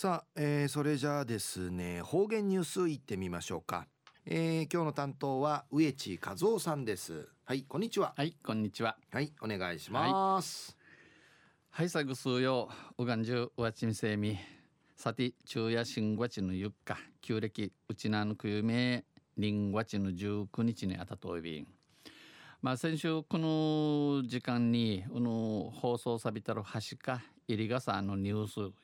さあ、えー、それじゃあですね方言ニュースいってみましょうか、えー、今日の担当は植地和夫さんです。はいこんにちは。はいこんにちは。はいお願いします。はいさぐすうよ。うがんじゅうわちみせみ。さて昼夜新月のゆっか。旧暦うちなぬくゆめ臨月の19日にあたといびん。まあ先週この時間にこの放送さびたる橋か入りがさのニュース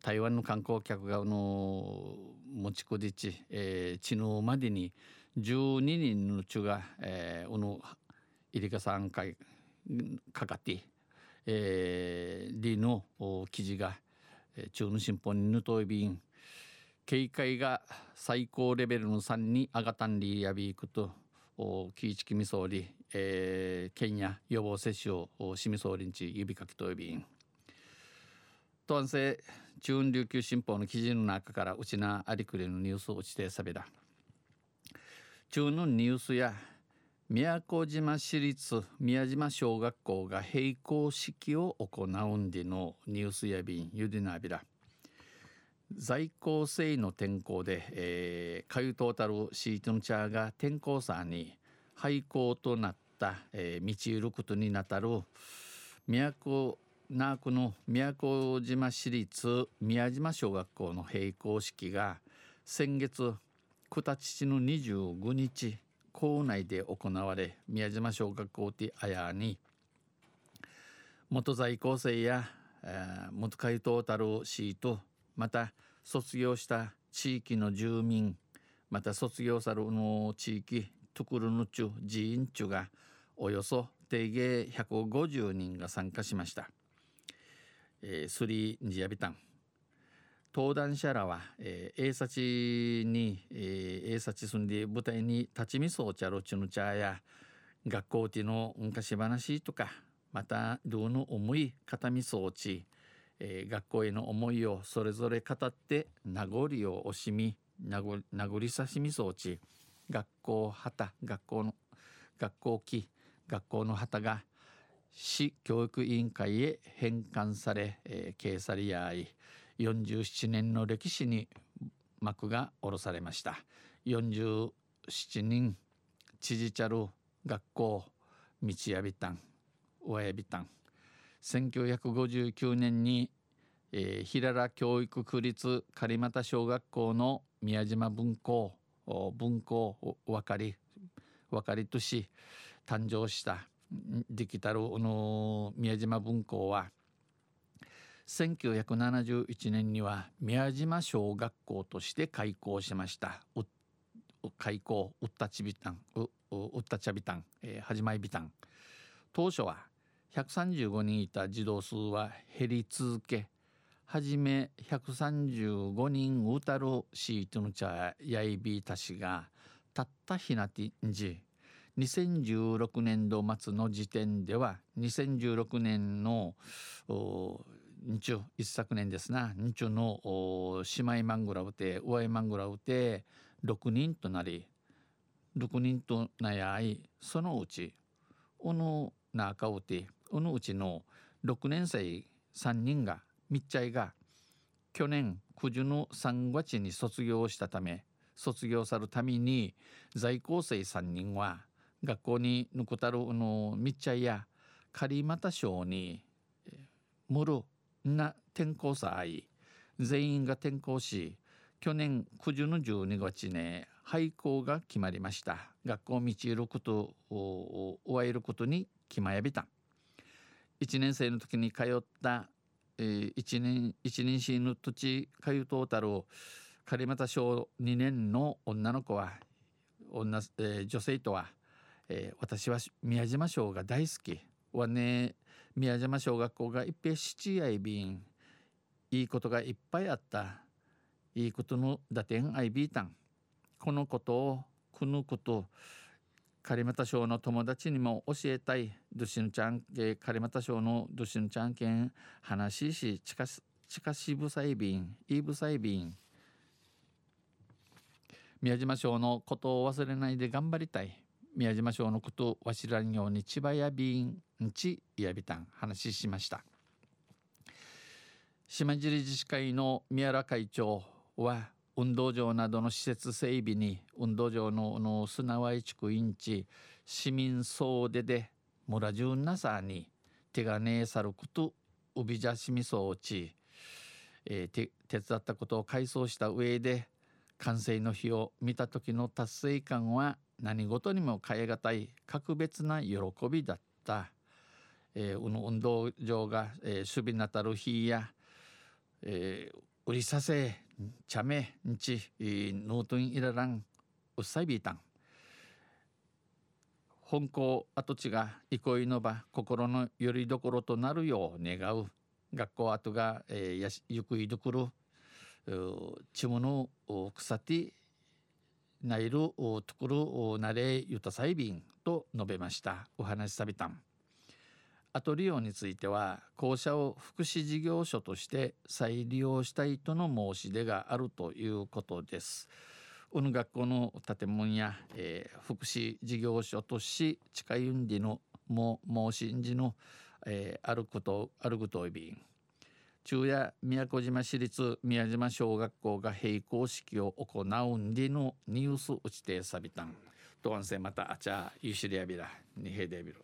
台湾の観光客がの持ちこりち、えー、知能までに12人の中が、えー、おの入りが3回かかって、えー、リの記事が、えー、中の新報にぬといびん。警戒が最高レベルの3に上がったんりやびいくとキイチキミ総理、えー、県や予防接種をしみ総理んち指かきといびん。東安政中央琉球新報の記事の中からうちなありくりのニュースを落ちてさびだ中のニュースや宮古島市立宮島小学校が閉校式を行うんでのニュースや便ゆでなびら。在校生の天候で、えー、かゆとうたるシートのチャーが天候差に廃校となった、えー、道行ることになたる宮古那古の宮古島市立宮島小学校の閉校式が先月九田父の25日校内で行われ宮島小学校であやに元在校生や、えー、元回答たるシートまた卒業した地域の住民また卒業さるの地域トクルヌチュ寺院チュがおよそ定芸150人が参加しました。えー、スリージアビタン登壇者らは、えー、英察に、えー、英察住んで舞台に立ちみそうちゃろちぬちゃや学校での昔話とかまたどうの思い片みそうち、えー、学校への思いをそれぞれ語って名残を惜しみ名残さしみそうち学校旗学校の学校機学校の旗が市教育委員会へ返還され、えー、掲載り合い47年の歴史に幕が下ろされました。47人知事チャル学校道やびたん親やびたん。1959年に、えー、平良教育区立狩俣小学校の宮島分校分校分かり分かりとし誕生した。ディキタルの宮島分校は1971年には宮島小学校として開校しました。開校ウッタチビタンウッタチャビタン、えー、始まりビタン当初は135人いた児童数は減り続けはじめ135人うたるシートの茶やいびたしがたったひなてんじ2016年度末の時点では2016年の日中一昨年ですな日中の姉妹マングラウテ上マングラウテ6人となり6人となやいそのうちおのなかうておのうちの6年生3人がみっちゃいが去年九十の3月に卒業したため卒業さるために在校生3人は学校にぬくたるのみっちゃいや仮また賞にむるな転校さあい全員が転校し去年9時の12月ね廃校が決まりました。学校道いることを終えることに決まやびた。1年生の時に通った、えー、1年1年生の土地通うトータル仮また小2年の女の子は女、えー、女性とはえー、私は宮島小が大好き。はね宮島小学校が一平七愛便いいことがいっぱいあった。いいことの打点愛ビータン。このことをこのこと狩俣省の友達にも教えたい。ドシヌちゃんけ狩俣省のドシヌちゃんけん話し近し近しぶさいびん。いいぶさいびん。宮島省のことを忘れないで頑張りたい。宮島省のことわしらんように千葉やびんちやびたん話しました。島尻自治会の宮原会長は運動場などの施設整備に運動場のの砂わい地区インチ市民総出で村中なさに手がねえさることうびじゃしみそうち、えー、手伝ったことを回想した上で完成の日を見た時の達成感は何事にも変え難い格別な喜びだった、えー、運動場が、えー、守備なたる日や、えー、売りさせ茶目んちノートンイラランうっさいビータン本校跡地が憩いの場心のよりどころとなるよう願う。学校跡が、えー、やしゆくいどくるちむの草てナイルところなれゆたさいびんと述べました。お話さびたん。アトリオについては校舎を福祉事業所として再利用したいとの申し出があるということです。うぬ学校の建物や、えー、福祉事業所とし近いんでのも申しんじの、えー、あることあることいびん昼夜宮古島市立宮島小学校が閉校式を行うんでのニュース打ちてさびたんとわんせまたあちゃゆしりやびらにへでびる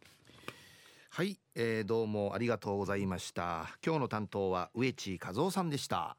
はい、えー、どうもありがとうございました。今日の担当は植地和夫さんでした。